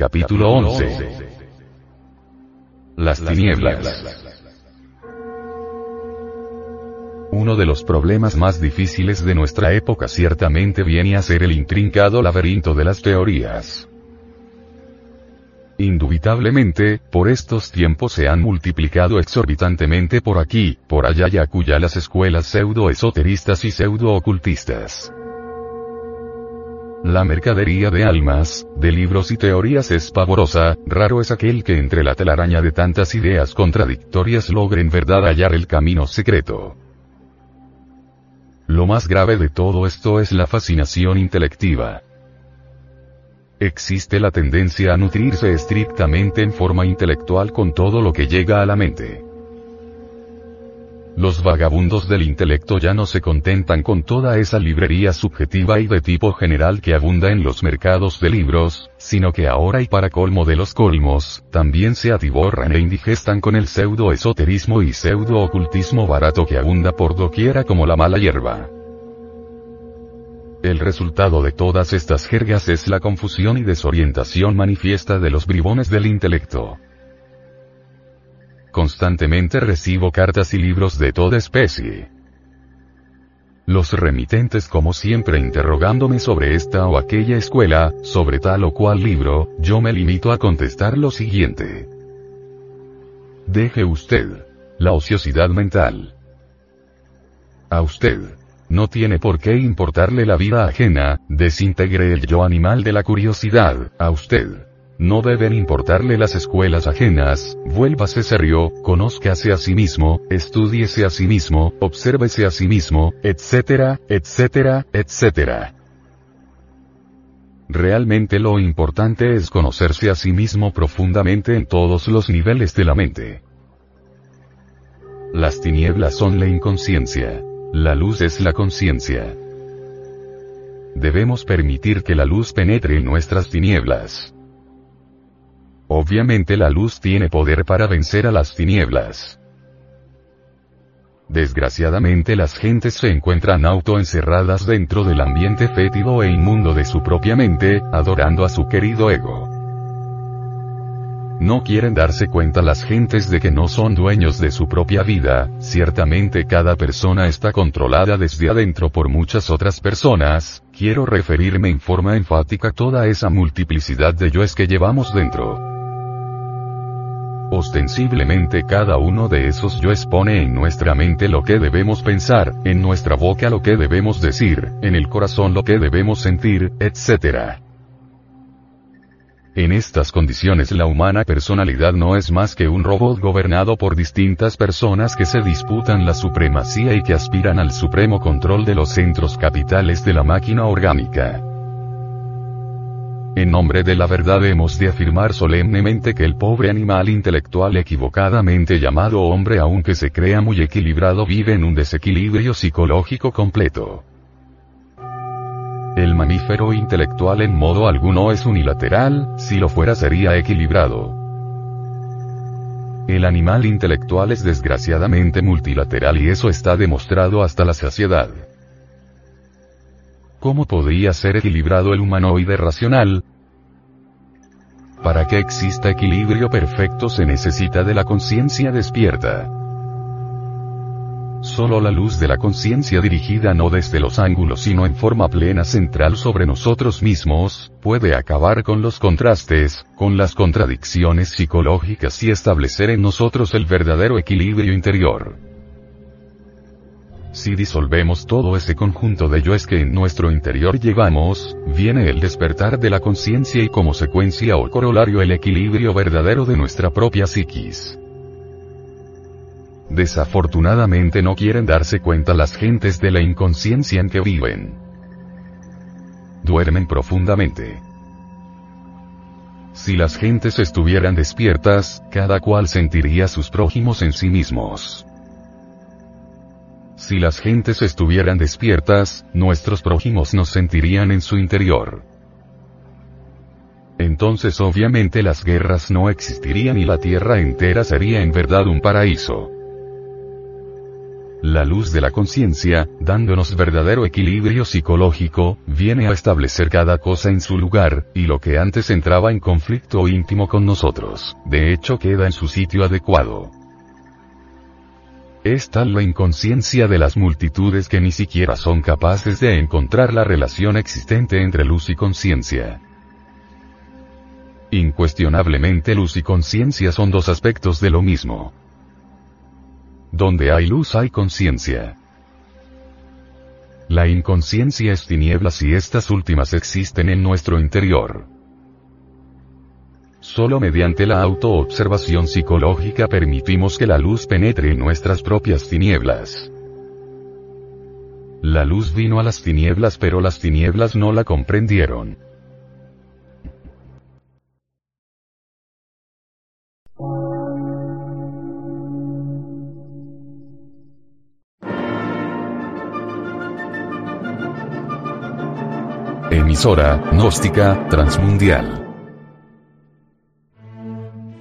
Capítulo 11. Las tinieblas. Uno de los problemas más difíciles de nuestra época ciertamente viene a ser el intrincado laberinto de las teorías. Indubitablemente, por estos tiempos se han multiplicado exorbitantemente por aquí, por allá y acuya las escuelas pseudo-esoteristas y pseudo-ocultistas. La mercadería de almas, de libros y teorías es pavorosa, raro es aquel que entre la telaraña de tantas ideas contradictorias logre en verdad hallar el camino secreto. Lo más grave de todo esto es la fascinación intelectiva. Existe la tendencia a nutrirse estrictamente en forma intelectual con todo lo que llega a la mente. Los vagabundos del intelecto ya no se contentan con toda esa librería subjetiva y de tipo general que abunda en los mercados de libros, sino que ahora y para colmo de los colmos, también se atiborran e indigestan con el pseudo-esoterismo y pseudo-ocultismo barato que abunda por doquiera como la mala hierba. El resultado de todas estas jergas es la confusión y desorientación manifiesta de los bribones del intelecto. Constantemente recibo cartas y libros de toda especie. Los remitentes como siempre interrogándome sobre esta o aquella escuela, sobre tal o cual libro, yo me limito a contestar lo siguiente. Deje usted. La ociosidad mental. A usted. No tiene por qué importarle la vida ajena, desintegre el yo animal de la curiosidad, a usted. No deben importarle las escuelas ajenas, vuélvase serio, conózcase a sí mismo, estudiese a sí mismo, obsérvese a sí mismo, etcétera, etcétera, etcétera. Realmente lo importante es conocerse a sí mismo profundamente en todos los niveles de la mente. Las tinieblas son la inconsciencia. La luz es la conciencia. Debemos permitir que la luz penetre en nuestras tinieblas. Obviamente la luz tiene poder para vencer a las tinieblas. Desgraciadamente las gentes se encuentran autoencerradas dentro del ambiente fétido e inmundo de su propia mente, adorando a su querido ego. No quieren darse cuenta las gentes de que no son dueños de su propia vida, ciertamente cada persona está controlada desde adentro por muchas otras personas, quiero referirme en forma enfática a toda esa multiplicidad de yoes que llevamos dentro. Ostensiblemente cada uno de esos yo expone en nuestra mente lo que debemos pensar, en nuestra boca lo que debemos decir, en el corazón lo que debemos sentir, etc. En estas condiciones la humana personalidad no es más que un robot gobernado por distintas personas que se disputan la supremacía y que aspiran al supremo control de los centros capitales de la máquina orgánica. En nombre de la verdad hemos de afirmar solemnemente que el pobre animal intelectual equivocadamente llamado hombre aunque se crea muy equilibrado vive en un desequilibrio psicológico completo. El mamífero intelectual en modo alguno es unilateral, si lo fuera sería equilibrado. El animal intelectual es desgraciadamente multilateral y eso está demostrado hasta la saciedad. ¿Cómo podría ser equilibrado el humanoide racional? Para que exista equilibrio perfecto se necesita de la conciencia despierta. Solo la luz de la conciencia dirigida no desde los ángulos sino en forma plena central sobre nosotros mismos, puede acabar con los contrastes, con las contradicciones psicológicas y establecer en nosotros el verdadero equilibrio interior. Si disolvemos todo ese conjunto de yoes que en nuestro interior llevamos, viene el despertar de la conciencia y como secuencia o corolario el equilibrio verdadero de nuestra propia psiquis. Desafortunadamente no quieren darse cuenta las gentes de la inconsciencia en que viven. Duermen profundamente. Si las gentes estuvieran despiertas, cada cual sentiría sus prójimos en sí mismos. Si las gentes estuvieran despiertas, nuestros prójimos nos sentirían en su interior. Entonces obviamente las guerras no existirían y la tierra entera sería en verdad un paraíso. La luz de la conciencia, dándonos verdadero equilibrio psicológico, viene a establecer cada cosa en su lugar, y lo que antes entraba en conflicto íntimo con nosotros, de hecho queda en su sitio adecuado. Es tal la inconsciencia de las multitudes que ni siquiera son capaces de encontrar la relación existente entre luz y conciencia. Incuestionablemente luz y conciencia son dos aspectos de lo mismo. Donde hay luz hay conciencia. La inconsciencia es tinieblas y estas últimas existen en nuestro interior. Solo mediante la autoobservación psicológica permitimos que la luz penetre en nuestras propias tinieblas. La luz vino a las tinieblas pero las tinieblas no la comprendieron. Emisora, gnóstica, transmundial.